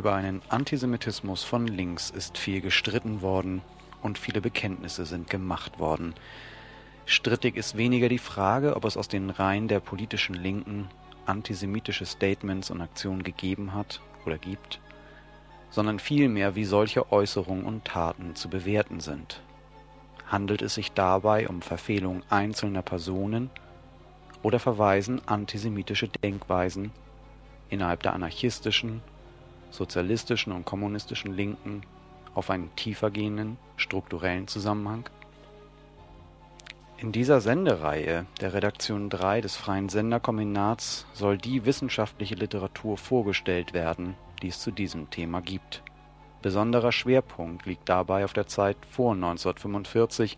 Über einen Antisemitismus von links ist viel gestritten worden und viele Bekenntnisse sind gemacht worden. Strittig ist weniger die Frage, ob es aus den Reihen der politischen Linken antisemitische Statements und Aktionen gegeben hat oder gibt, sondern vielmehr, wie solche Äußerungen und Taten zu bewerten sind. Handelt es sich dabei um Verfehlungen einzelner Personen oder verweisen antisemitische Denkweisen innerhalb der anarchistischen, sozialistischen und kommunistischen Linken auf einen tiefergehenden strukturellen Zusammenhang? In dieser Sendereihe der Redaktion 3 des Freien Senderkombinats soll die wissenschaftliche Literatur vorgestellt werden, die es zu diesem Thema gibt. Besonderer Schwerpunkt liegt dabei auf der Zeit vor 1945,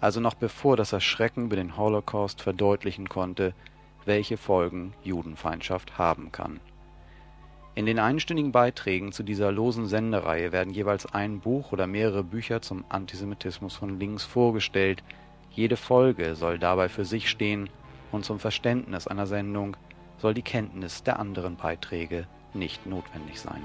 also noch bevor das Erschrecken über den Holocaust verdeutlichen konnte, welche Folgen Judenfeindschaft haben kann in den einstündigen Beiträgen zu dieser losen Sendereihe werden jeweils ein Buch oder mehrere Bücher zum Antisemitismus von links vorgestellt. Jede Folge soll dabei für sich stehen und zum Verständnis einer Sendung soll die Kenntnis der anderen Beiträge nicht notwendig sein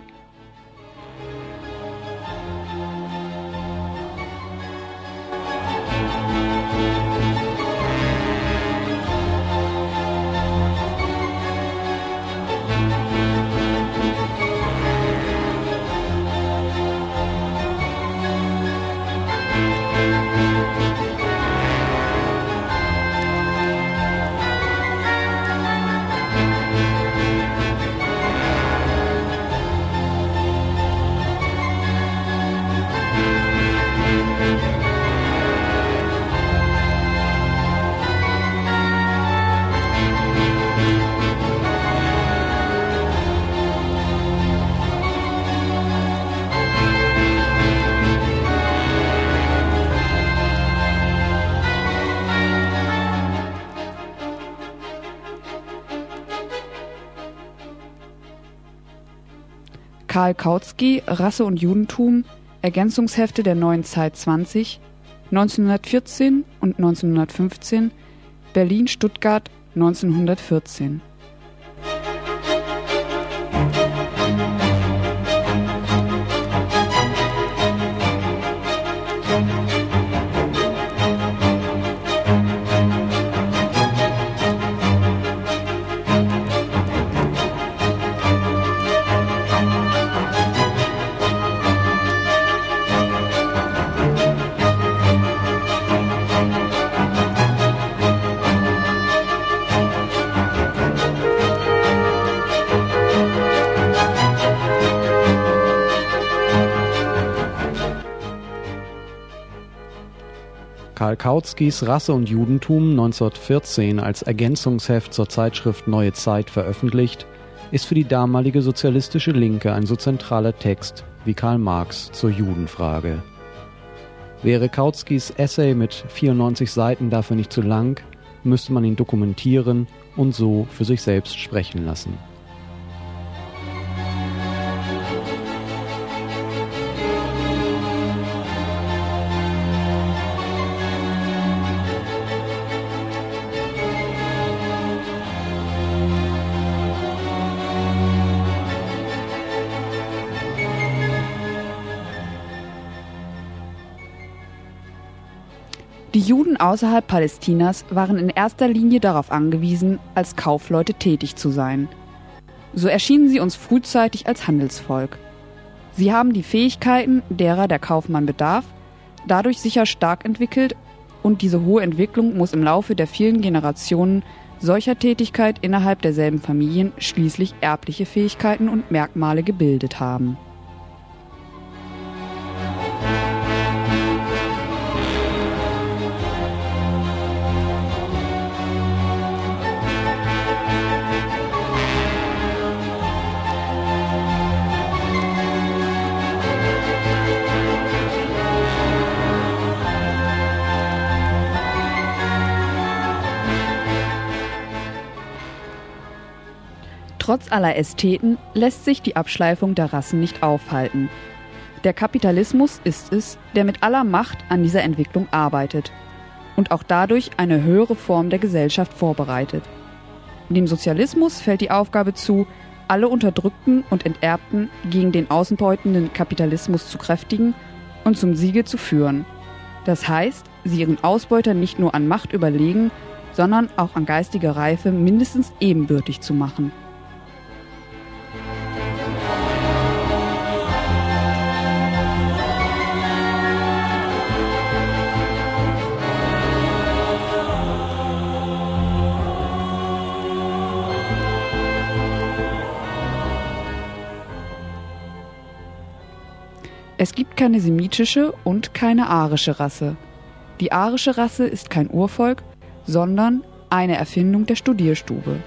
Karl Kautsky, Rasse und Judentum, Ergänzungshefte der Neuen Zeit 20, 1914 und 1915, Berlin-Stuttgart 1914 Karl Kautskys Rasse und Judentum 1914 als Ergänzungsheft zur Zeitschrift Neue Zeit veröffentlicht, ist für die damalige sozialistische Linke ein so zentraler Text wie Karl Marx zur Judenfrage. Wäre Kautskys Essay mit 94 Seiten dafür nicht zu lang, müsste man ihn dokumentieren und so für sich selbst sprechen lassen Juden außerhalb Palästinas waren in erster Linie darauf angewiesen, als Kaufleute tätig zu sein. So erschienen sie uns frühzeitig als Handelsvolk. Sie haben die Fähigkeiten, derer der Kaufmann bedarf, dadurch sicher stark entwickelt und diese hohe Entwicklung muss im Laufe der vielen Generationen solcher Tätigkeit innerhalb derselben Familien schließlich erbliche Fähigkeiten und Merkmale gebildet haben. Trotz aller Ästheten lässt sich die Abschleifung der Rassen nicht aufhalten. Der Kapitalismus ist es, der mit aller Macht an dieser Entwicklung arbeitet und auch dadurch eine höhere Form der Gesellschaft vorbereitet. Dem Sozialismus fällt die Aufgabe zu, alle Unterdrückten und Enterbten gegen den außenbeutenden Kapitalismus zu kräftigen und zum Siege zu führen. Das heißt, sie ihren Ausbeutern nicht nur an Macht überlegen, sondern auch an geistiger Reife mindestens ebenbürtig zu machen. Es gibt keine semitische und keine arische Rasse. Die arische Rasse ist kein Urvolk, sondern eine Erfindung der Studierstube.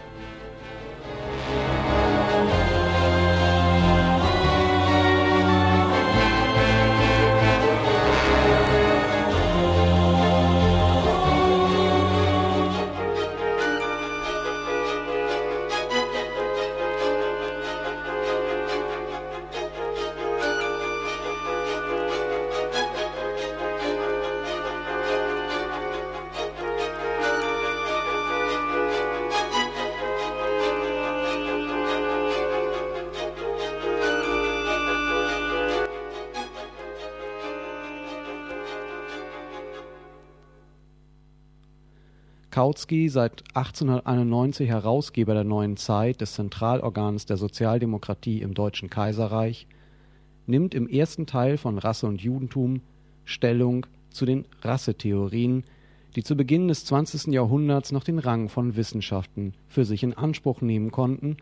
Kautsky, seit 1891 Herausgeber der Neuen Zeit, des Zentralorgans der Sozialdemokratie im Deutschen Kaiserreich, nimmt im ersten Teil von Rasse und Judentum Stellung zu den Rassetheorien, die zu Beginn des 20. Jahrhunderts noch den Rang von Wissenschaften für sich in Anspruch nehmen konnten,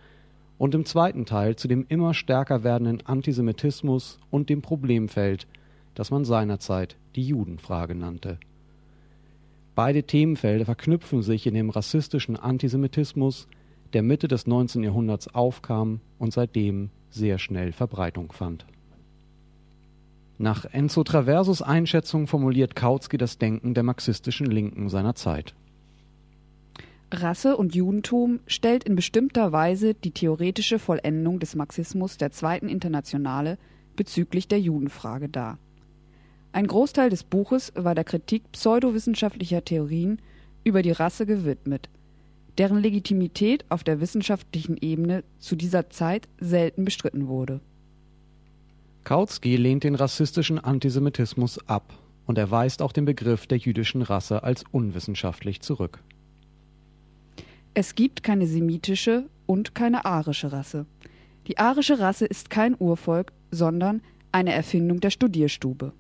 und im zweiten Teil zu dem immer stärker werdenden Antisemitismus und dem Problemfeld, das man seinerzeit die Judenfrage nannte Beide Themenfelder verknüpfen sich in dem rassistischen Antisemitismus, der Mitte des 19. Jahrhunderts aufkam und seitdem sehr schnell Verbreitung fand. Nach Enzo Traversos Einschätzung formuliert Kautsky das Denken der marxistischen Linken seiner Zeit. Rasse und Judentum stellt in bestimmter Weise die theoretische Vollendung des Marxismus der Zweiten Internationale bezüglich der Judenfrage dar ein Großteil des Buches war der Kritik pseudowissenschaftlicher Theorien über die Rasse gewidmet, deren Legitimität auf der wissenschaftlichen Ebene zu dieser Zeit selten bestritten wurde. Kautsky lehnt den rassistischen Antisemitismus ab und er weist auch den Begriff der jüdischen Rasse als unwissenschaftlich zurück. Es gibt keine semitische und keine arische Rasse. Die arische Rasse ist kein Urvolk, sondern eine Erfindung der Studierstube.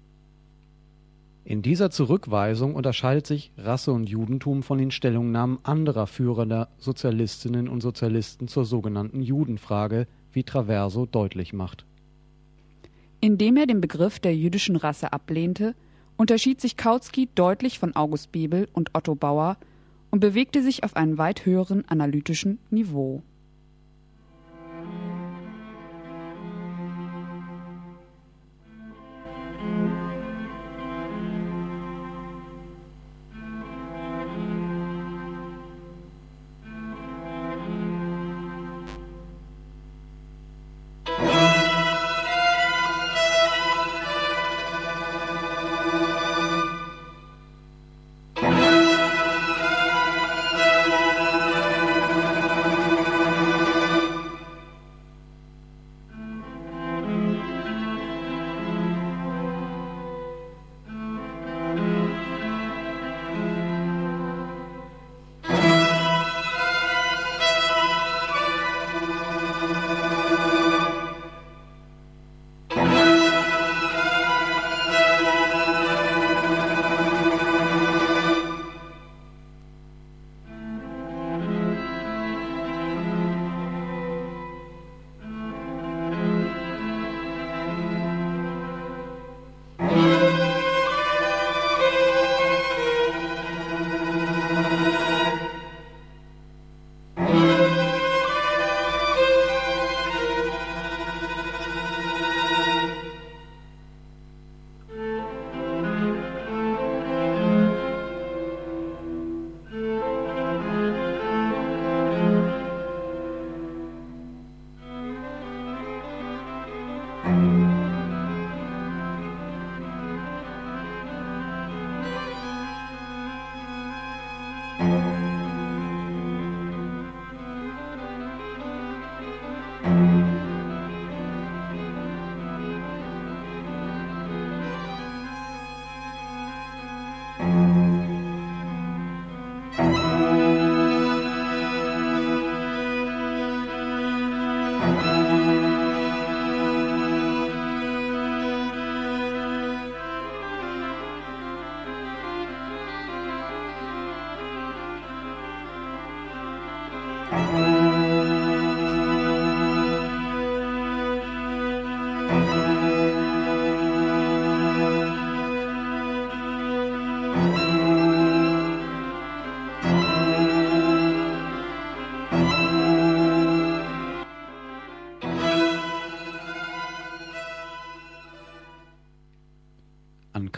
In dieser Zurückweisung unterscheidet sich Rasse und Judentum von den Stellungnahmen anderer führender Sozialistinnen und Sozialisten zur sogenannten Judenfrage, wie Traverso deutlich macht. Indem er den Begriff der jüdischen Rasse ablehnte, unterschied sich Kautsky deutlich von August Bebel und Otto Bauer und bewegte sich auf einem weit höheren analytischen Niveau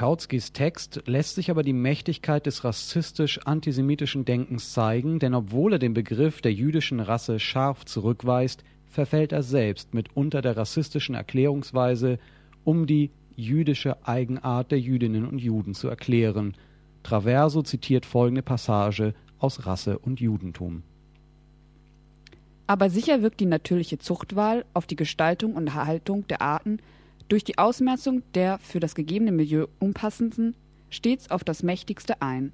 Kautskys Text lässt sich aber die Mächtigkeit des rassistisch-antisemitischen Denkens zeigen, denn obwohl er den Begriff der jüdischen Rasse scharf zurückweist, verfällt er selbst mitunter der rassistischen Erklärungsweise, um die jüdische Eigenart der Jüdinnen und Juden zu erklären. Traverso zitiert folgende Passage aus Rasse und Judentum. Aber sicher wirkt die natürliche Zuchtwahl auf die Gestaltung und Erhaltung der Arten durch die Ausmerzung der für das gegebene Milieu unpassenden stets auf das Mächtigste ein.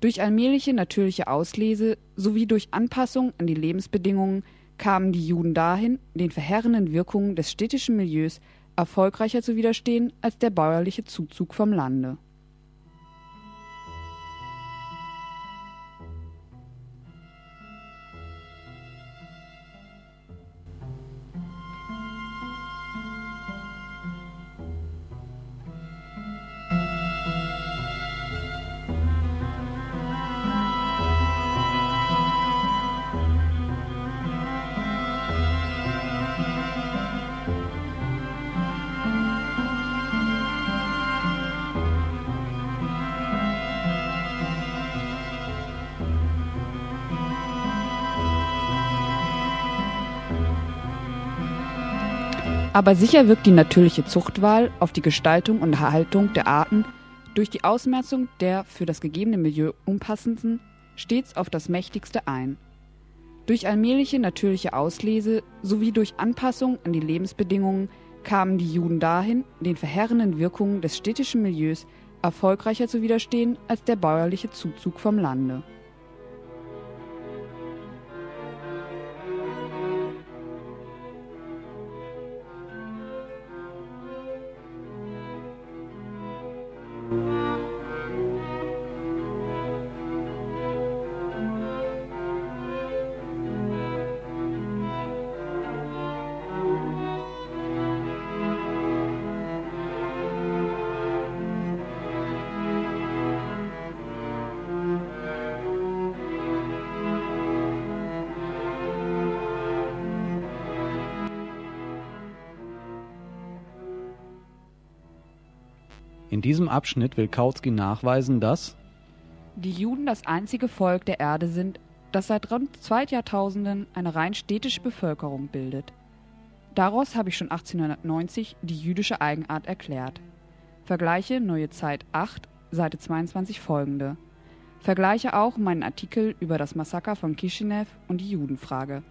Durch allmähliche natürliche Auslese sowie durch Anpassung an die Lebensbedingungen kamen die Juden dahin, den verheerenden Wirkungen des städtischen Milieus erfolgreicher zu widerstehen als der bäuerliche Zuzug vom Lande Aber sicher wirkt die natürliche Zuchtwahl auf die Gestaltung und Erhaltung der Arten durch die Ausmerzung der für das gegebene Milieu unpassenden stets auf das Mächtigste ein. Durch allmähliche natürliche Auslese sowie durch Anpassung an die Lebensbedingungen kamen die Juden dahin, den verheerenden Wirkungen des städtischen Milieus erfolgreicher zu widerstehen als der bäuerliche Zuzug vom Lande diesem Abschnitt will Kautsky nachweisen, dass die Juden das einzige Volk der Erde sind, das seit rund zwei Jahrtausenden eine rein städtische Bevölkerung bildet. Daraus habe ich schon 1890 die jüdische Eigenart erklärt. Vergleiche Neue Zeit 8, Seite 22 folgende. Vergleiche auch meinen Artikel über das Massaker von Kishinev und die Judenfrage.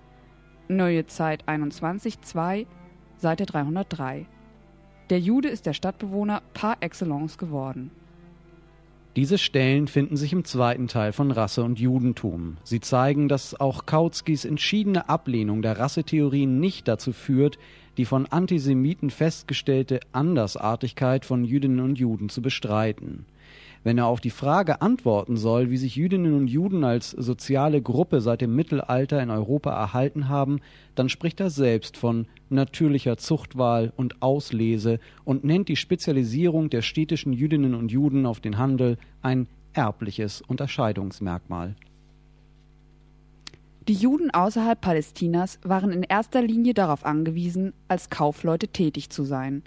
Neue Zeit 21, 2, Seite 303. Der Jude ist der Stadtbewohner par excellence geworden. Diese Stellen finden sich im zweiten Teil von Rasse und Judentum. Sie zeigen, dass auch Kautskys entschiedene Ablehnung der Rassetheorien nicht dazu führt, die von Antisemiten festgestellte Andersartigkeit von Jüdinnen und Juden zu bestreiten. Wenn er auf die Frage antworten soll, wie sich Jüdinnen und Juden als soziale Gruppe seit dem Mittelalter in Europa erhalten haben, dann spricht er selbst von natürlicher Zuchtwahl und Auslese und nennt die Spezialisierung der städtischen Jüdinnen und Juden auf den Handel ein erbliches Unterscheidungsmerkmal. Die Juden außerhalb Palästinas waren in erster Linie darauf angewiesen, als Kaufleute tätig zu sein.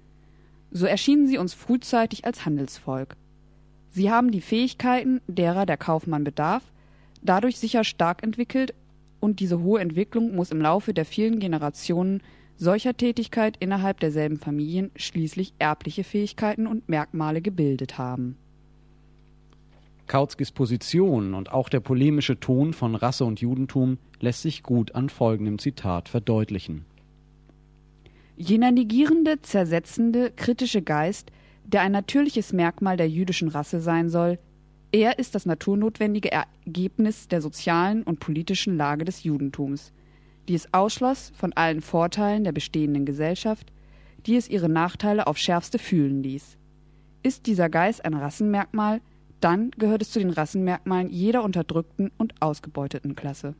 So erschienen sie uns frühzeitig als Handelsvolk. Sie haben die Fähigkeiten, derer der Kaufmann bedarf, dadurch sicher stark entwickelt und diese hohe Entwicklung muss im Laufe der vielen Generationen solcher Tätigkeit innerhalb derselben Familien schließlich erbliche Fähigkeiten und Merkmale gebildet haben. Kautskys Position und auch der polemische Ton von Rasse und Judentum lässt sich gut an folgendem Zitat verdeutlichen. Jener negierende, zersetzende, kritische Geist, der ein natürliches Merkmal der jüdischen Rasse sein soll, er ist das naturnotwendige Ergebnis der sozialen und politischen Lage des Judentums, die es ausschloss von allen Vorteilen der bestehenden Gesellschaft, die es ihre Nachteile auf schärfste fühlen ließ. Ist dieser Geist ein Rassenmerkmal, dann gehört es zu den Rassenmerkmalen jeder unterdrückten und ausgebeuteten Klasse.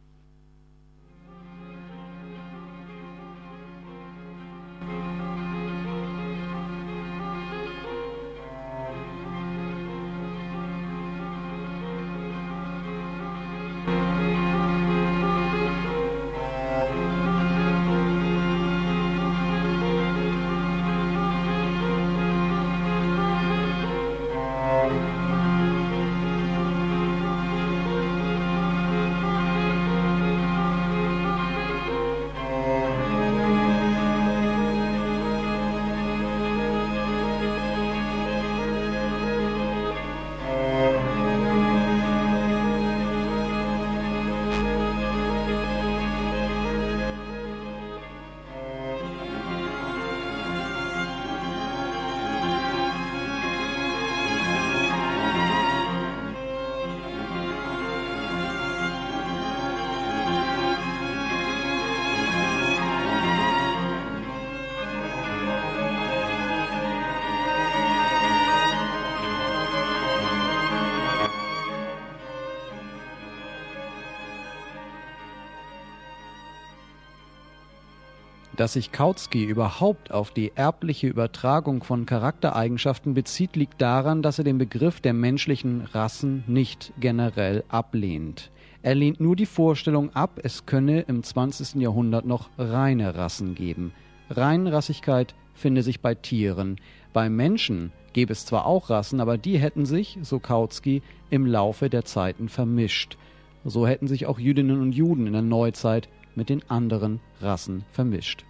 Dass sich Kautsky überhaupt auf die erbliche Übertragung von Charaktereigenschaften bezieht, liegt daran, dass er den Begriff der menschlichen Rassen nicht generell ablehnt. Er lehnt nur die Vorstellung ab, es könne im 20. Jahrhundert noch reine Rassen geben. Reinrassigkeit finde sich bei Tieren. Bei Menschen gäbe es zwar auch Rassen, aber die hätten sich, so Kautsky, im Laufe der Zeiten vermischt. So hätten sich auch Jüdinnen und Juden in der Neuzeit mit den anderen Rassen vermischt.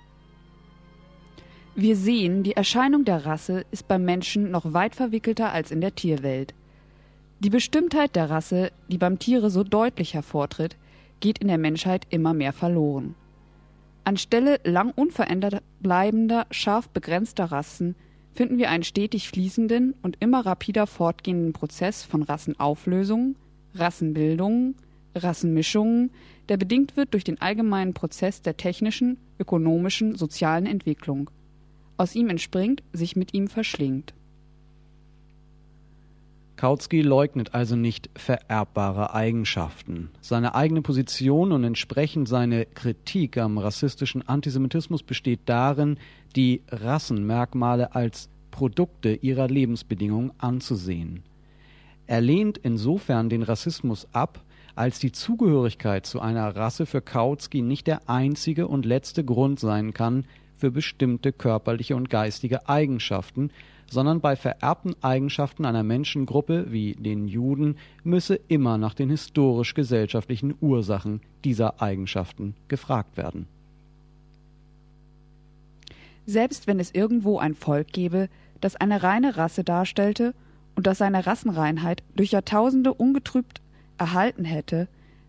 Wir sehen, die Erscheinung der Rasse ist beim Menschen noch weit verwickelter als in der Tierwelt. Die Bestimmtheit der Rasse, die beim Tiere so deutlich hervortritt, geht in der Menschheit immer mehr verloren. Anstelle lang unverändert bleibender, scharf begrenzter Rassen finden wir einen stetig fließenden und immer rapider fortgehenden Prozess von Rassenauflösungen, Rassenbildungen, Rassenmischungen, der bedingt wird durch den allgemeinen Prozess der technischen, ökonomischen, sozialen Entwicklung aus ihm entspringt, sich mit ihm verschlingt. Kautsky leugnet also nicht vererbbare Eigenschaften. Seine eigene Position und entsprechend seine Kritik am rassistischen Antisemitismus besteht darin, die Rassenmerkmale als Produkte ihrer Lebensbedingungen anzusehen. Er lehnt insofern den Rassismus ab, als die Zugehörigkeit zu einer Rasse für Kautsky nicht der einzige und letzte Grund sein kann, für bestimmte körperliche und geistige Eigenschaften, sondern bei vererbten Eigenschaften einer Menschengruppe wie den Juden müsse immer nach den historisch-gesellschaftlichen Ursachen dieser Eigenschaften gefragt werden. Selbst wenn es irgendwo ein Volk gäbe, das eine reine Rasse darstellte und das seine Rassenreinheit durch Jahrtausende ungetrübt erhalten hätte,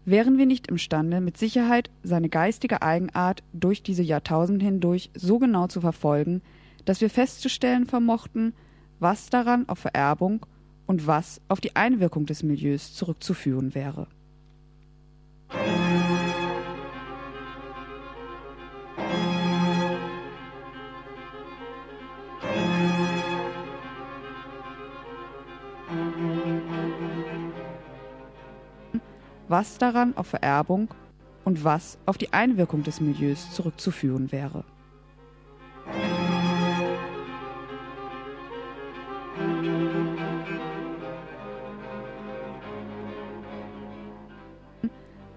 wären wir nicht imstande, mit Sicherheit seine geistige Eigenart durch diese Jahrtausende hindurch so genau zu verfolgen, dass wir festzustellen vermochten, was daran auf Vererbung und was auf die Einwirkung des Milieus zurückzuführen wäre. Was daran auf Vererbung und was auf die Einwirkung des Milieus zurückzuführen wäre.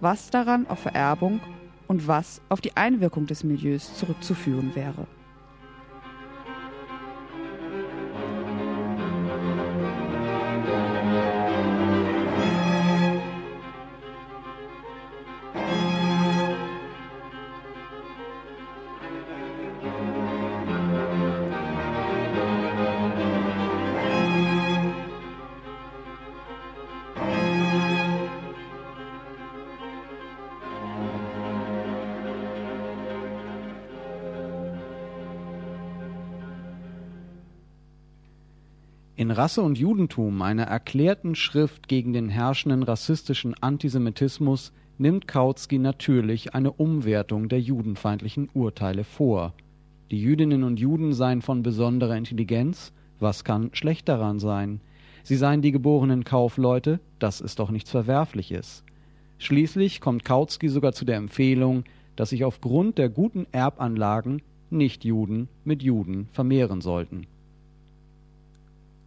Was daran auf Vererbung und was auf die Einwirkung des Milieus zurückzuführen wäre. Rasse und Judentum, einer erklärten Schrift gegen den herrschenden rassistischen Antisemitismus, nimmt Kautsky natürlich eine Umwertung der judenfeindlichen Urteile vor. Die Jüdinnen und Juden seien von besonderer Intelligenz, was kann schlecht daran sein? Sie seien die geborenen Kaufleute, das ist doch nichts Verwerfliches. Schließlich kommt Kautsky sogar zu der Empfehlung, dass sich aufgrund der guten Erbanlagen Nichtjuden mit Juden vermehren sollten.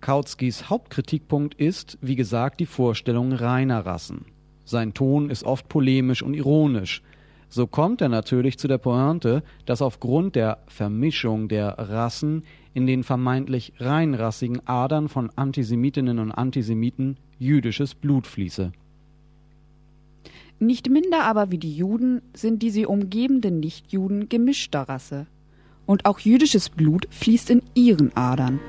Kautskys Hauptkritikpunkt ist, wie gesagt, die Vorstellung reiner Rassen. Sein Ton ist oft polemisch und ironisch. So kommt er natürlich zu der Pointe, dass aufgrund der Vermischung der Rassen in den vermeintlich reinrassigen Adern von Antisemitinnen und Antisemiten jüdisches Blut fließe. Nicht minder aber wie die Juden sind die sie umgebenden Nichtjuden gemischter Rasse. Und auch jüdisches Blut fließt in ihren Adern.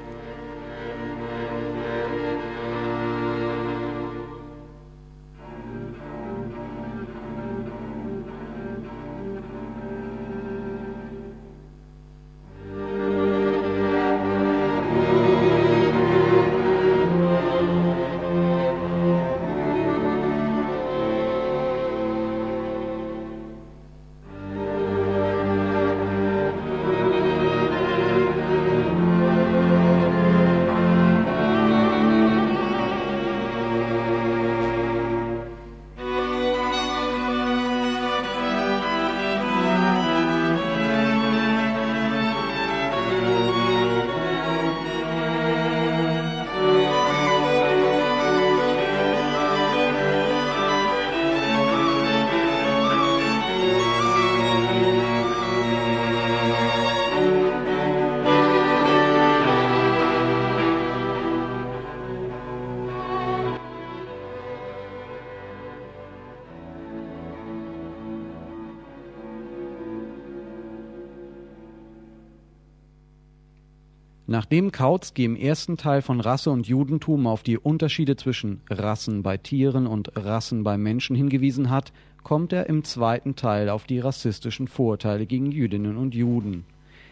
Nachdem Kautsky im ersten Teil von Rasse und Judentum auf die Unterschiede zwischen Rassen bei Tieren und Rassen bei Menschen hingewiesen hat, kommt er im zweiten Teil auf die rassistischen Vorurteile gegen Jüdinnen und Juden.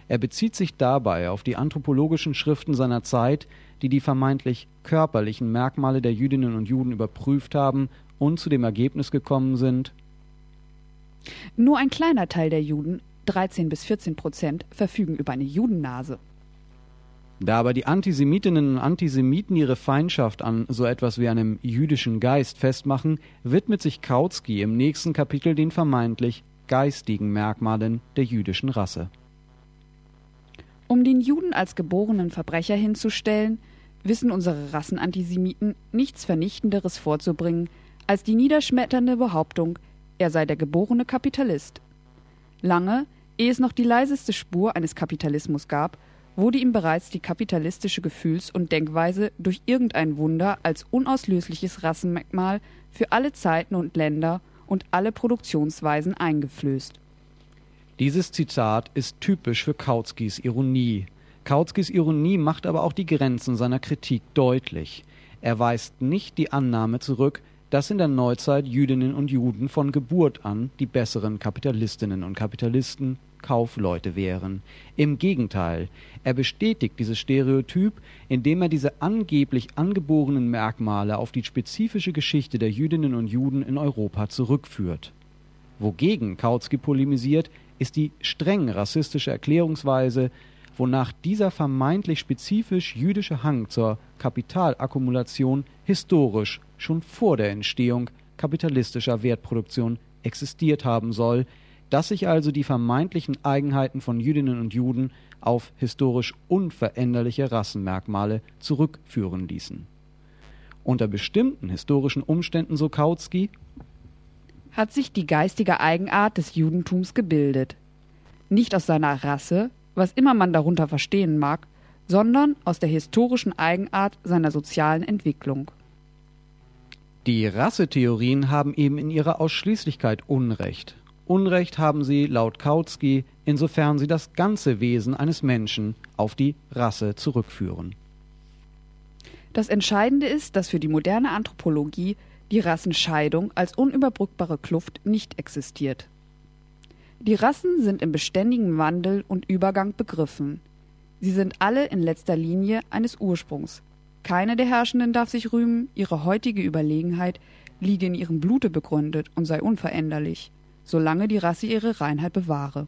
Er bezieht sich dabei auf die anthropologischen Schriften seiner Zeit, die die vermeintlich körperlichen Merkmale der Jüdinnen und Juden überprüft haben und zu dem Ergebnis gekommen sind, Nur ein kleiner Teil der Juden, 13 bis 14 Prozent, verfügen über eine Judennase. Da aber die Antisemitinnen und Antisemiten ihre Feindschaft an so etwas wie einem jüdischen Geist festmachen, widmet sich Kautsky im nächsten Kapitel den vermeintlich geistigen Merkmalen der jüdischen Rasse. Um den Juden als geborenen Verbrecher hinzustellen, wissen unsere Rassenantisemiten nichts Vernichtenderes vorzubringen als die niederschmetternde Behauptung, er sei der geborene Kapitalist. Lange, ehe es noch die leiseste Spur eines Kapitalismus gab, wurde ihm bereits die kapitalistische Gefühls- und Denkweise durch irgendein Wunder als unauslösliches Rassenmerkmal für alle Zeiten und Länder und alle Produktionsweisen eingeflößt. Dieses Zitat ist typisch für Kautskys Ironie. Kautskys Ironie macht aber auch die Grenzen seiner Kritik deutlich. Er weist nicht die Annahme zurück, dass in der Neuzeit Jüdinnen und Juden von Geburt an die besseren Kapitalistinnen und Kapitalisten, Kaufleute wären. Im Gegenteil, er bestätigt dieses Stereotyp, indem er diese angeblich angeborenen Merkmale auf die spezifische Geschichte der Jüdinnen und Juden in Europa zurückführt. Wogegen Kautsky polemisiert, ist die streng rassistische Erklärungsweise, wonach dieser vermeintlich spezifisch jüdische Hang zur Kapitalakkumulation historisch schon vor der Entstehung kapitalistischer Wertproduktion existiert haben soll, dass sich also die vermeintlichen Eigenheiten von Jüdinnen und Juden auf historisch unveränderliche Rassenmerkmale zurückführen ließen. Unter bestimmten historischen Umständen, so Kautsky, hat sich die geistige Eigenart des Judentums gebildet. Nicht aus seiner Rasse, was immer man darunter verstehen mag, sondern aus der historischen Eigenart seiner sozialen Entwicklung. Die Rassetheorien haben eben in ihrer Ausschließlichkeit Unrecht. Unrecht haben sie laut Kautsky, insofern sie das ganze Wesen eines Menschen auf die Rasse zurückführen. Das Entscheidende ist, dass für die moderne Anthropologie die Rassenscheidung als unüberbrückbare Kluft nicht existiert. Die Rassen sind im beständigen Wandel und Übergang begriffen. Sie sind alle in letzter Linie eines Ursprungs. Keine der Herrschenden darf sich rühmen, ihre heutige Überlegenheit liege in ihrem Blute begründet und sei unveränderlich, solange die Rasse ihre Reinheit bewahre.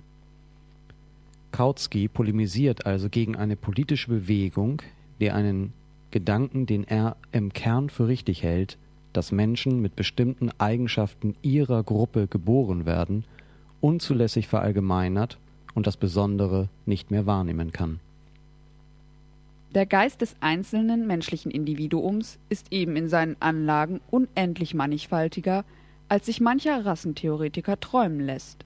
Kautsky polemisiert also gegen eine politische Bewegung, der einen Gedanken, den er im Kern für richtig hält, dass Menschen mit bestimmten Eigenschaften ihrer Gruppe geboren werden, unzulässig verallgemeinert und das Besondere nicht mehr wahrnehmen kann. Der Geist des einzelnen menschlichen Individuums ist eben in seinen Anlagen unendlich mannigfaltiger, als sich mancher Rassentheoretiker träumen lässt.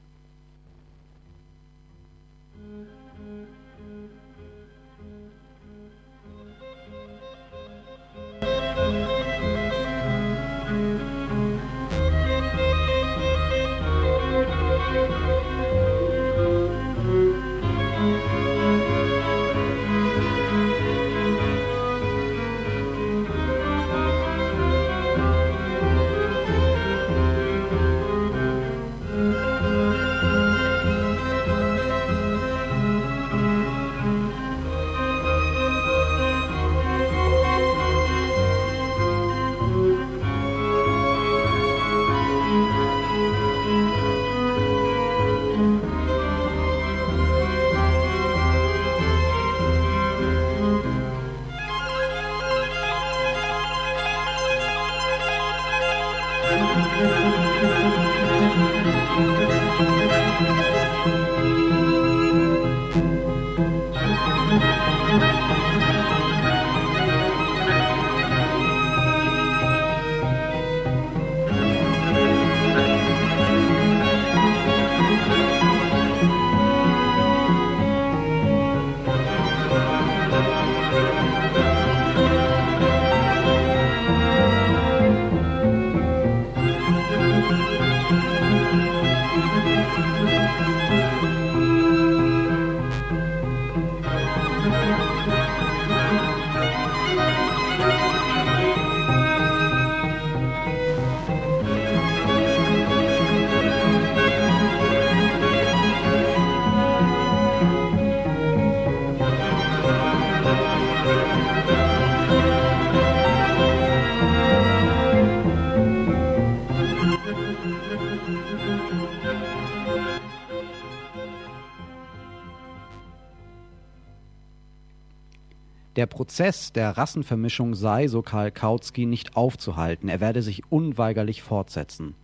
Der Prozess der Rassenvermischung sei, so Karl Kautsky, nicht aufzuhalten, er werde sich unweigerlich fortsetzen.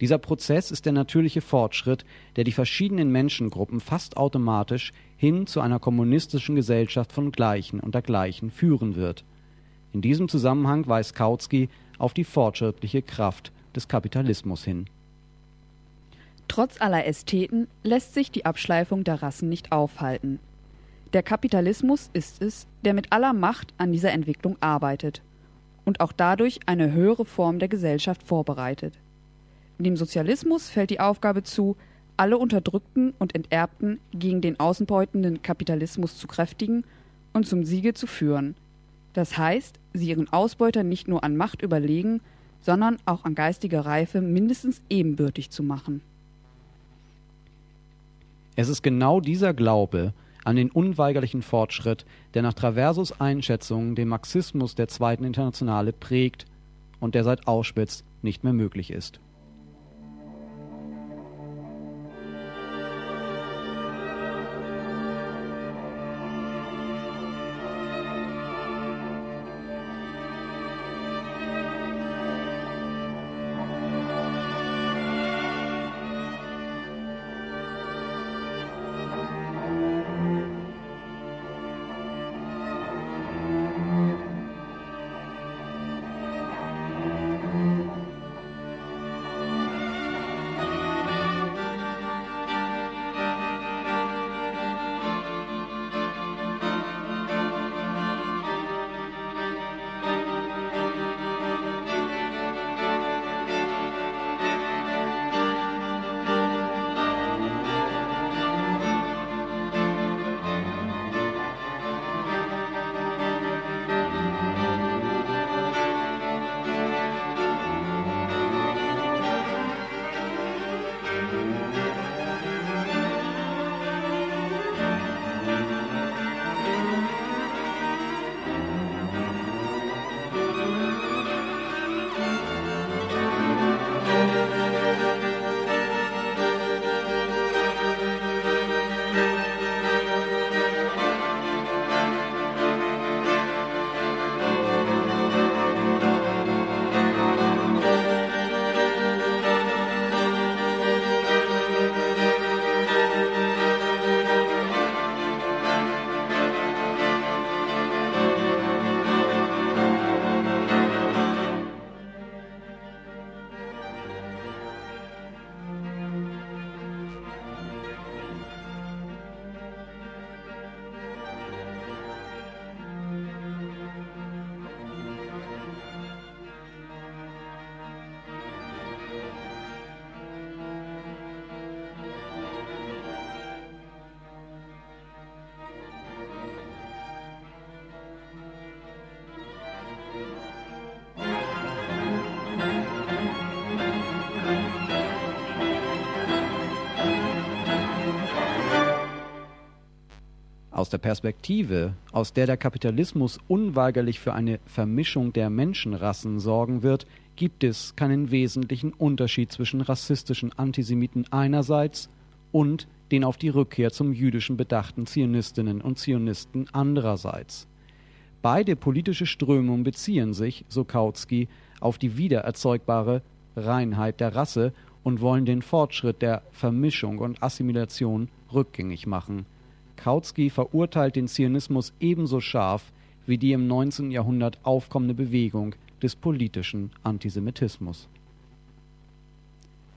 Dieser Prozess ist der natürliche Fortschritt, der die verschiedenen Menschengruppen fast automatisch hin zu einer kommunistischen Gesellschaft von Gleichen und dergleichen führen wird. In diesem Zusammenhang weist Kautsky auf die fortschrittliche Kraft des Kapitalismus hin. Trotz aller Ästheten lässt sich die Abschleifung der Rassen nicht aufhalten. Der Kapitalismus ist es, der mit aller Macht an dieser Entwicklung arbeitet und auch dadurch eine höhere Form der Gesellschaft vorbereitet. Dem Sozialismus fällt die Aufgabe zu, alle Unterdrückten und Enterbten gegen den außenbeutenden Kapitalismus zu kräftigen und zum Siege zu führen. Das heißt, sie ihren Ausbeutern nicht nur an Macht überlegen, sondern auch an geistiger Reife mindestens ebenbürtig zu machen. Es ist genau dieser Glaube an den unweigerlichen Fortschritt, der nach Traversos Einschätzung den Marxismus der Zweiten Internationale prägt und der seit Auschwitz nicht mehr möglich ist. Aus der Perspektive, aus der der Kapitalismus unweigerlich für eine Vermischung der Menschenrassen sorgen wird, gibt es keinen wesentlichen Unterschied zwischen rassistischen Antisemiten einerseits und den auf die Rückkehr zum Jüdischen bedachten Zionistinnen und Zionisten andererseits. Beide politische Strömungen beziehen sich, so Kautsky, auf die wiedererzeugbare Reinheit der Rasse und wollen den Fortschritt der Vermischung und Assimilation rückgängig machen – Kautsky verurteilt den Zionismus ebenso scharf wie die im 19. Jahrhundert aufkommende Bewegung des politischen Antisemitismus.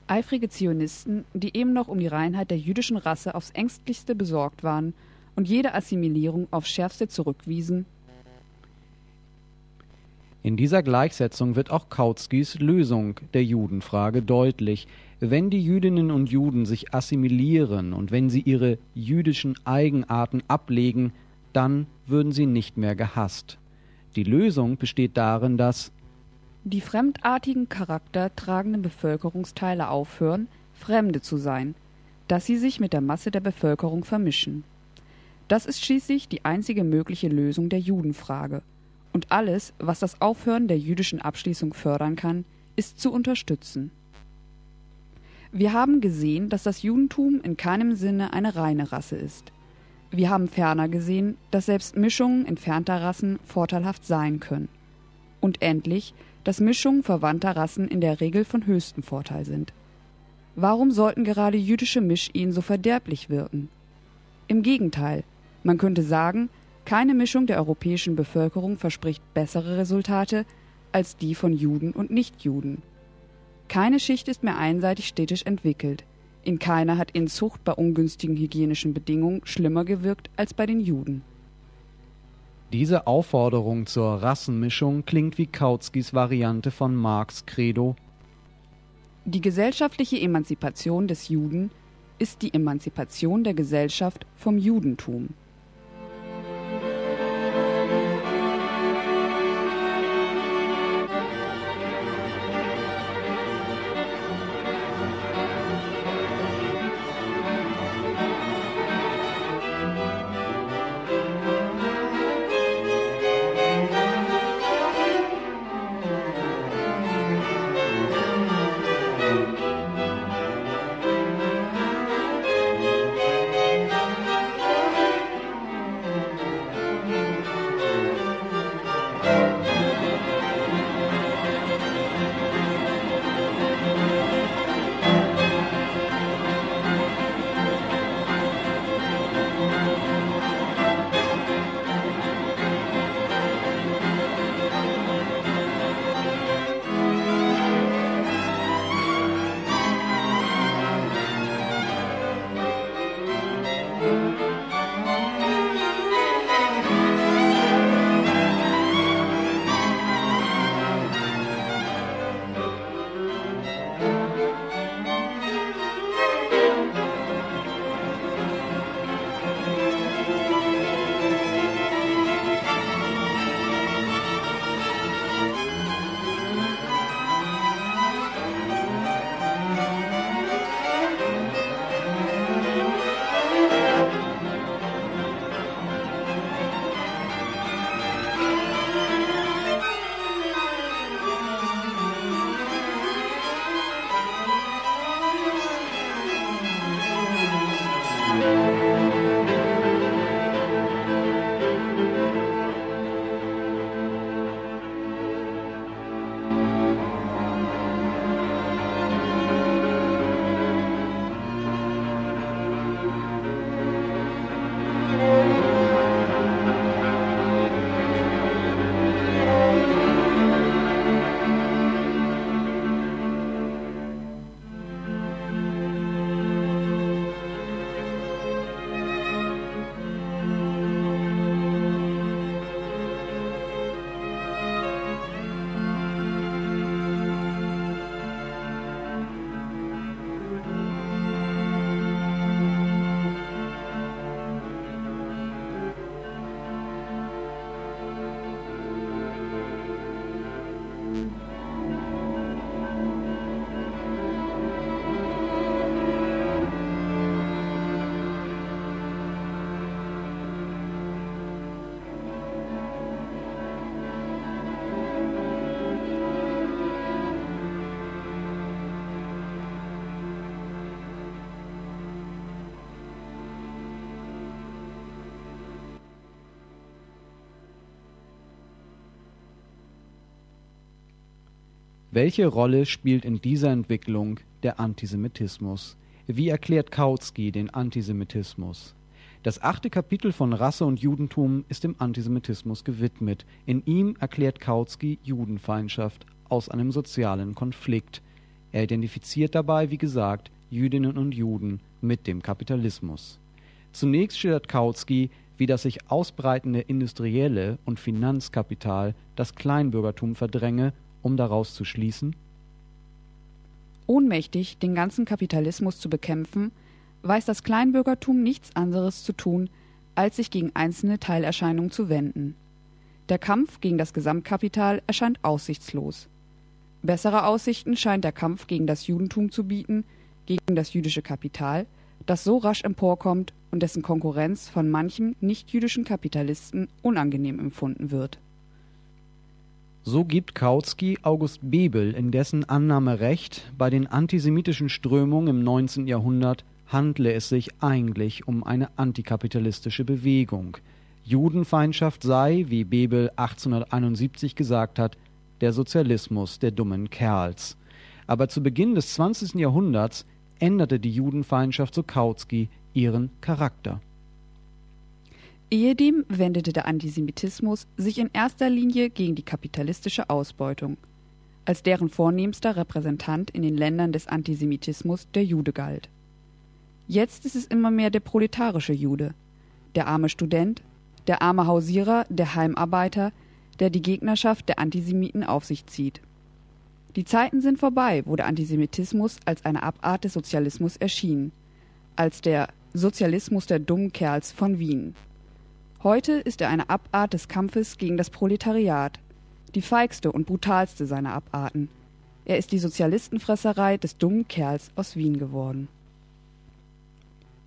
Eifrige Zionisten, die eben noch um die Reinheit der jüdischen Rasse aufs ängstlichste besorgt waren und jede Assimilierung aufs schärfste zurückwiesen, in dieser Gleichsetzung wird auch Kautskys Lösung der Judenfrage deutlich. Wenn die Jüdinnen und Juden sich assimilieren und wenn sie ihre jüdischen Eigenarten ablegen, dann würden sie nicht mehr gehasst. Die Lösung besteht darin, dass die fremdartigen Charakter tragenden Bevölkerungsteile aufhören, Fremde zu sein, dass sie sich mit der Masse der Bevölkerung vermischen. Das ist schließlich die einzige mögliche Lösung der Judenfrage und alles, was das Aufhören der jüdischen Abschließung fördern kann, ist zu unterstützen Wir haben gesehen, dass das Judentum in keinem Sinne eine reine Rasse ist. Wir haben ferner gesehen, dass selbst Mischungen entfernter Rassen vorteilhaft sein können. Und endlich, dass Mischungen verwandter Rassen in der Regel von höchstem Vorteil sind. Warum sollten gerade jüdische Mischehen so verderblich wirken? Im Gegenteil, man könnte sagen, keine Mischung der europäischen Bevölkerung verspricht bessere Resultate als die von Juden und Nichtjuden. Keine Schicht ist mehr einseitig städtisch entwickelt. In keiner hat Inzucht bei ungünstigen hygienischen Bedingungen schlimmer gewirkt als bei den Juden. Diese Aufforderung zur Rassenmischung klingt wie Kautskys Variante von Marx Credo. Die gesellschaftliche Emanzipation des Juden ist die Emanzipation der Gesellschaft vom Judentum. Welche Rolle spielt in dieser Entwicklung der Antisemitismus? Wie erklärt Kautsky den Antisemitismus? Das achte Kapitel von Rasse und Judentum ist dem Antisemitismus gewidmet. In ihm erklärt Kautsky Judenfeindschaft aus einem sozialen Konflikt. Er identifiziert dabei, wie gesagt, Jüdinnen und Juden mit dem Kapitalismus. Zunächst schildert Kautsky, wie das sich ausbreitende industrielle und Finanzkapital das Kleinbürgertum verdränge um daraus zu schließen? Ohnmächtig, den ganzen Kapitalismus zu bekämpfen, weiß das Kleinbürgertum nichts anderes zu tun, als sich gegen einzelne Teilerscheinungen zu wenden. Der Kampf gegen das Gesamtkapital erscheint aussichtslos. Bessere Aussichten scheint der Kampf gegen das Judentum zu bieten, gegen das jüdische Kapital, das so rasch emporkommt und dessen Konkurrenz von manchen nichtjüdischen Kapitalisten unangenehm empfunden wird So gibt Kautsky August Bebel in dessen Annahme recht, bei den antisemitischen Strömungen im 19. Jahrhundert handle es sich eigentlich um eine antikapitalistische Bewegung. Judenfeindschaft sei, wie Bebel 1871 gesagt hat, der Sozialismus der dummen Kerls. Aber zu Beginn des 20. Jahrhunderts änderte die Judenfeindschaft, so Kautsky, ihren Charakter. Ehedem wendete der Antisemitismus sich in erster Linie gegen die kapitalistische Ausbeutung. Als deren vornehmster Repräsentant in den Ländern des Antisemitismus der Jude galt. Jetzt ist es immer mehr der proletarische Jude, der arme Student, der arme Hausierer, der Heimarbeiter, der die Gegnerschaft der Antisemiten auf sich zieht. Die Zeiten sind vorbei, wo der Antisemitismus als eine Abart des Sozialismus erschien, als der Sozialismus der dummen Kerls von Wien. Heute ist er eine Abart des Kampfes gegen das Proletariat, die feigste und brutalste seiner Abarten. Er ist die Sozialistenfresserei des dummen Kerls aus Wien geworden.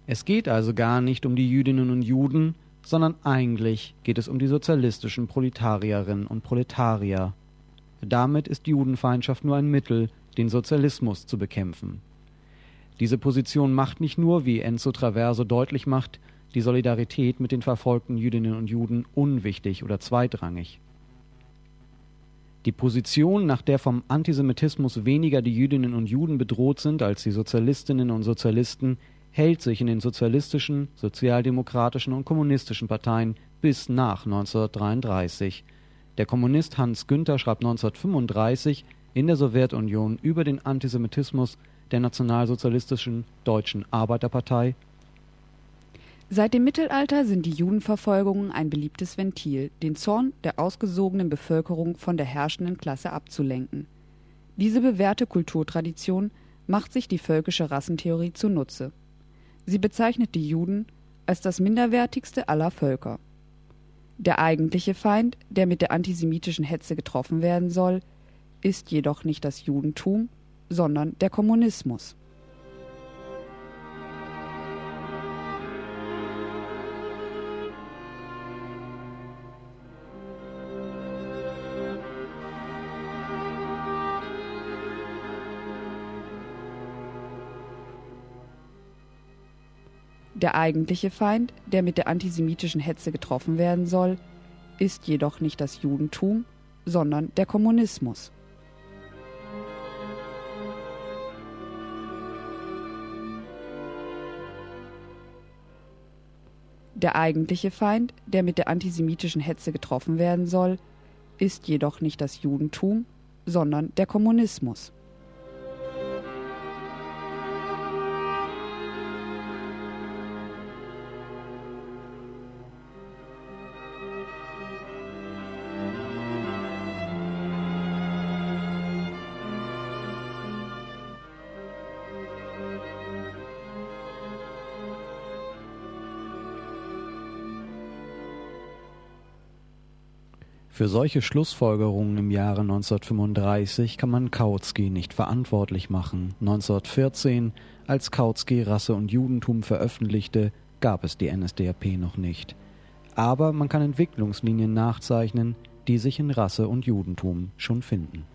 Es geht also gar nicht um die Jüdinnen und Juden, sondern eigentlich geht es um die sozialistischen Proletarierinnen und Proletarier. Damit ist Judenfeindschaft nur ein Mittel, den Sozialismus zu bekämpfen. Diese Position macht nicht nur, wie Enzo Traverso deutlich macht, die Solidarität mit den verfolgten Jüdinnen und Juden unwichtig oder zweitrangig. Die Position, nach der vom Antisemitismus weniger die Jüdinnen und Juden bedroht sind als die Sozialistinnen und Sozialisten, hält sich in den sozialistischen, sozialdemokratischen und kommunistischen Parteien bis nach 1933. Der Kommunist Hans Günther schreibt 1935 in der Sowjetunion über den Antisemitismus der nationalsozialistischen Deutschen Arbeiterpartei Seit dem Mittelalter sind die Judenverfolgungen ein beliebtes Ventil, den Zorn der ausgesogenen Bevölkerung von der herrschenden Klasse abzulenken. Diese bewährte Kulturtradition macht sich die völkische Rassentheorie zunutze. Sie bezeichnet die Juden als das minderwertigste aller Völker. Der eigentliche Feind, der mit der antisemitischen Hetze getroffen werden soll, ist jedoch nicht das Judentum, sondern der Kommunismus Der eigentliche Feind, der mit der antisemitischen Hetze getroffen werden soll, ist jedoch nicht das Judentum, sondern der Kommunismus. Der eigentliche Feind, der mit der antisemitischen Hetze getroffen werden soll, ist jedoch nicht das Judentum, sondern der Kommunismus. Für solche Schlussfolgerungen im Jahre 1935 kann man Kautsky nicht verantwortlich machen. 1914, als Kautsky Rasse und Judentum veröffentlichte, gab es die NSDAP noch nicht. Aber man kann Entwicklungslinien nachzeichnen, die sich in Rasse und Judentum schon finden.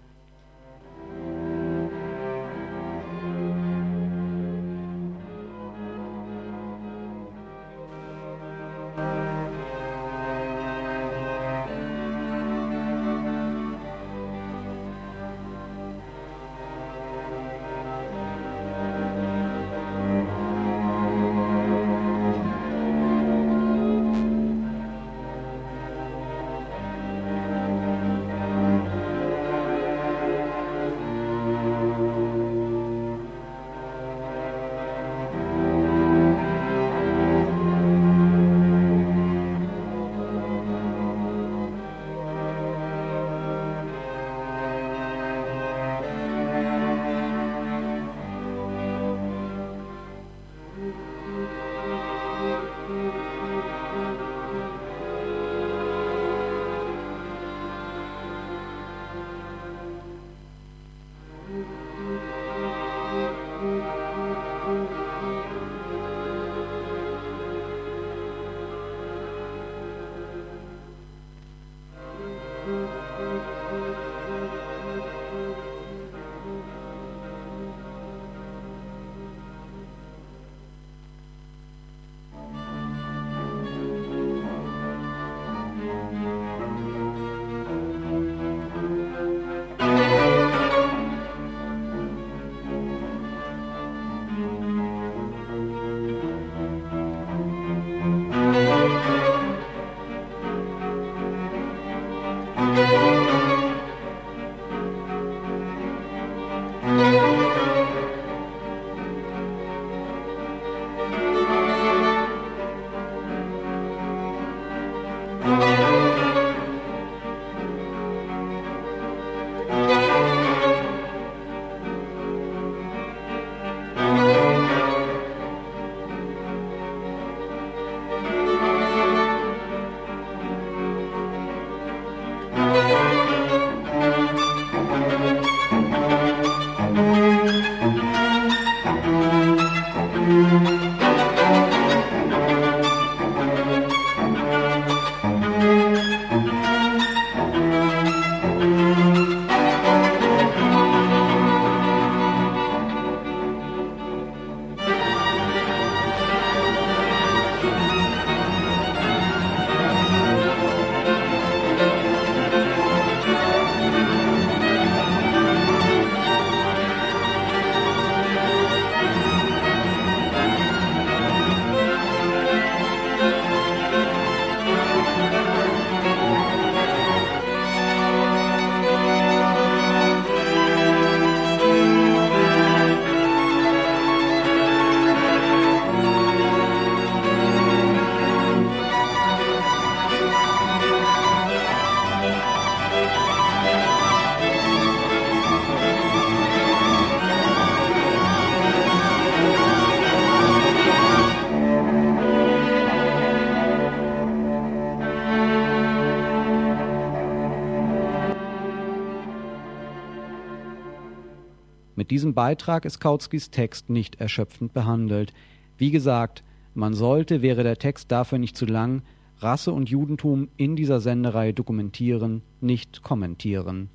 Diesem Beitrag ist Kautskys Text nicht erschöpfend behandelt. Wie gesagt, man sollte, wäre der Text dafür nicht zu lang, Rasse und Judentum in dieser Sendereihe dokumentieren, nicht kommentieren.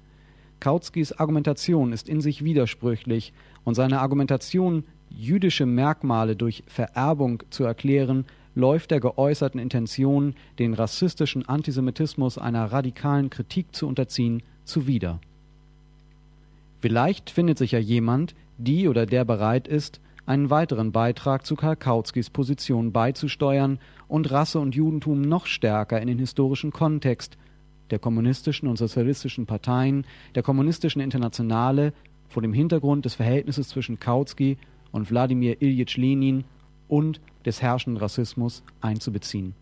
Kautskys Argumentation ist in sich widersprüchlich und seine Argumentation, jüdische Merkmale durch Vererbung zu erklären, läuft der geäußerten Intention, den rassistischen Antisemitismus einer radikalen Kritik zu unterziehen, zuwider. Vielleicht findet sich ja jemand, die oder der bereit ist, einen weiteren Beitrag zu Karl Kautskys Position beizusteuern und Rasse und Judentum noch stärker in den historischen Kontext der kommunistischen und sozialistischen Parteien, der kommunistischen Internationale vor dem Hintergrund des Verhältnisses zwischen Kautsky und Wladimir Iljitsch Lenin und des herrschenden Rassismus einzubeziehen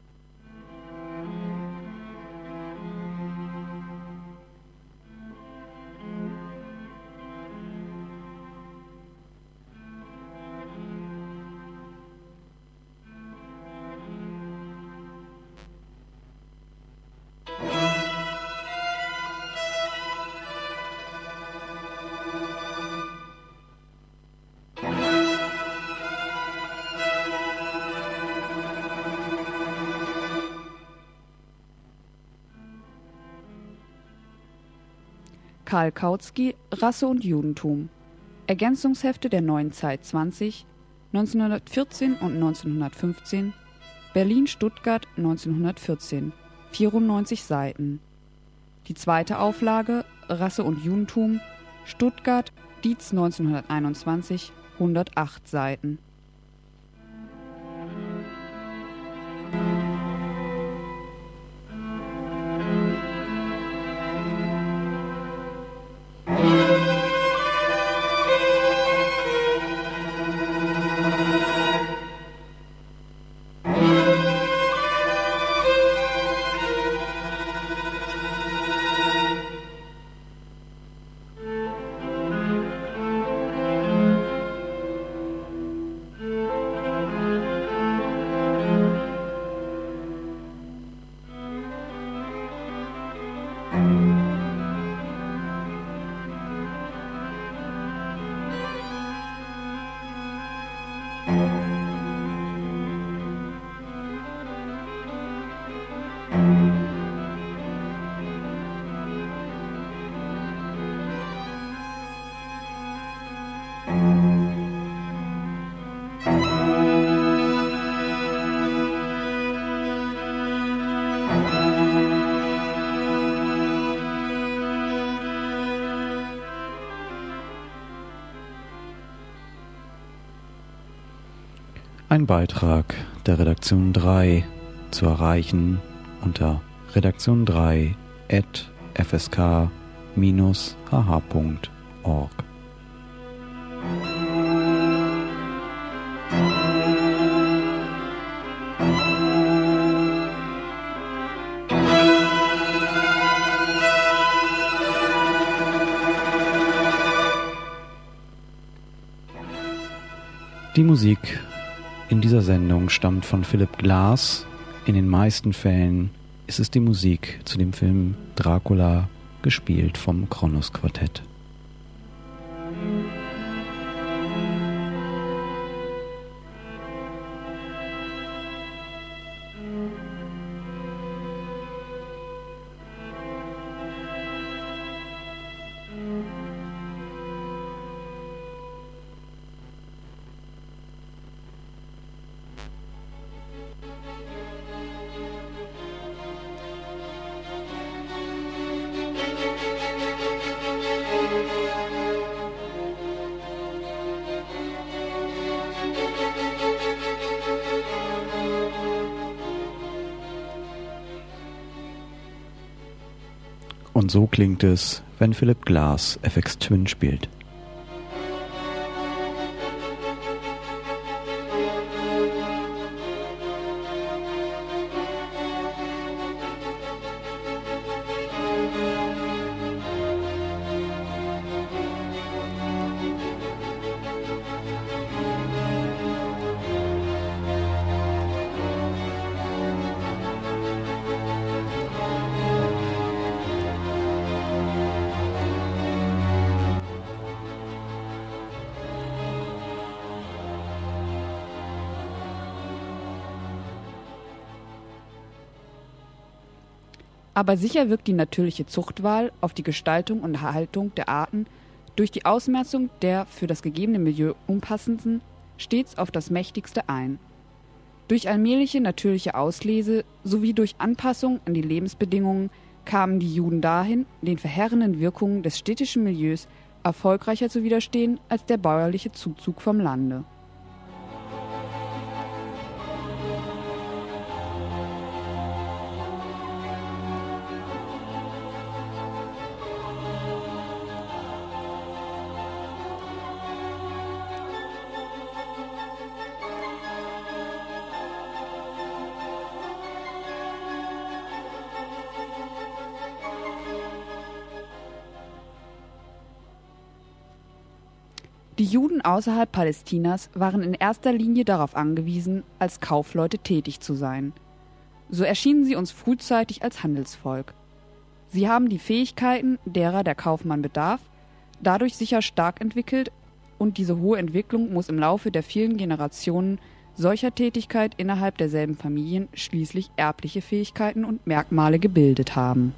Karl Kautsky Rasse und Judentum. Ergänzungshefte der Neuen Zeit 20 1914 und 1915 Berlin-Stuttgart 1914 94 Seiten. Die zweite Auflage Rasse und Judentum Stuttgart Dietz 1921 108 Seiten Ein Beitrag der Redaktion 3 zu erreichen unter redaktion 3 at fsk-hh.org. Die Musik in dieser Sendung stammt von Philipp Glass. In den meisten Fällen ist es die Musik zu dem Film Dracula, gespielt vom Kronos Quartett. Und so klingt es, wenn Philip Glass FX Twin spielt. Aber sicher wirkt die natürliche Zuchtwahl auf die Gestaltung und Erhaltung der Arten durch die Ausmerzung der für das gegebene Milieu unpassenden stets auf das Mächtigste ein. Durch allmähliche natürliche Auslese sowie durch Anpassung an die Lebensbedingungen kamen die Juden dahin, den verheerenden Wirkungen des städtischen Milieus erfolgreicher zu widerstehen als der bäuerliche Zuzug vom Lande. Außerhalb Palästinas waren in erster Linie darauf angewiesen, als Kaufleute tätig zu sein. So erschienen sie uns frühzeitig als Handelsvolk. Sie haben die Fähigkeiten, derer der Kaufmann bedarf, dadurch sicher stark entwickelt und diese hohe Entwicklung muss im Laufe der vielen Generationen solcher Tätigkeit innerhalb derselben Familien schließlich erbliche Fähigkeiten und Merkmale gebildet haben.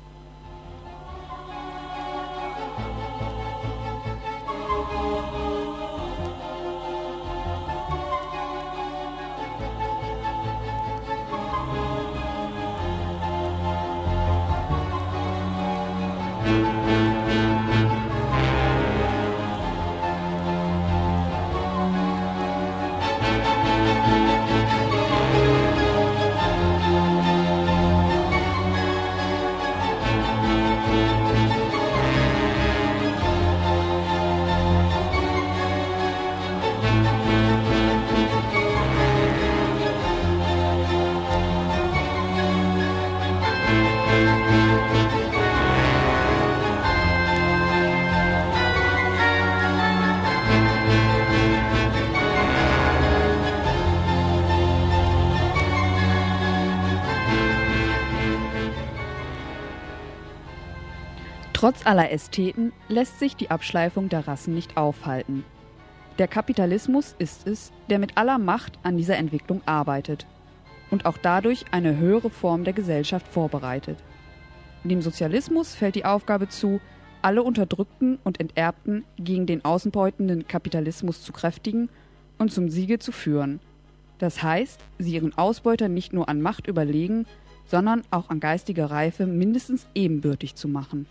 Trotz aller Ästheten lässt sich die Abschleifung der Rassen nicht aufhalten. Der Kapitalismus ist es, der mit aller Macht an dieser Entwicklung arbeitet und auch dadurch eine höhere Form der Gesellschaft vorbereitet. Dem Sozialismus fällt die Aufgabe zu, alle Unterdrückten und Enterbten gegen den außenbeutenden Kapitalismus zu kräftigen und zum Siege zu führen. Das heißt, sie ihren Ausbeutern nicht nur an Macht überlegen, sondern auch an geistiger Reife mindestens ebenbürtig zu machen.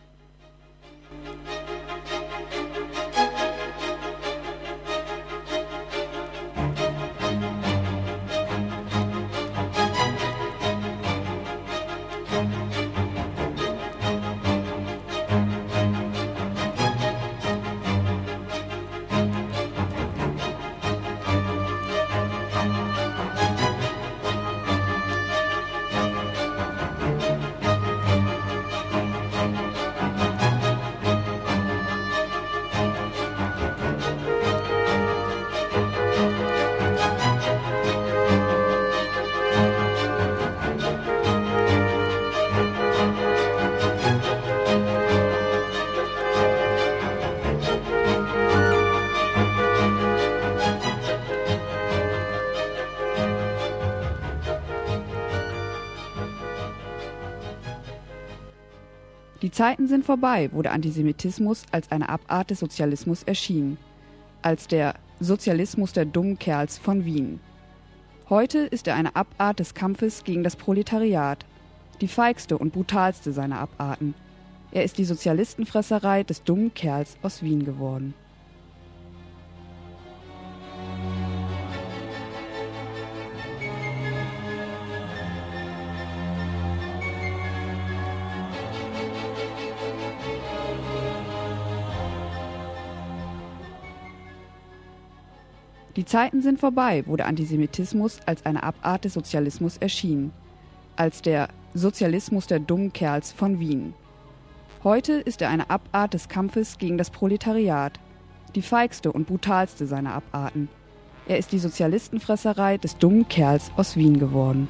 Zeiten sind vorbei, wo der Antisemitismus als eine Abart des Sozialismus erschien, als der Sozialismus der dummen Kerls von Wien. Heute ist er eine Abart des Kampfes gegen das Proletariat, die feigste und brutalste seiner Abarten. Er ist die Sozialistenfresserei des dummen Kerls aus Wien geworden. Die Zeiten sind vorbei, wo der Antisemitismus als eine Abart des Sozialismus erschien, als der Sozialismus der dummen Kerls von Wien. Heute ist er eine Abart des Kampfes gegen das Proletariat, die feigste und brutalste seiner Abarten. Er ist die Sozialistenfresserei des dummen Kerls aus Wien geworden.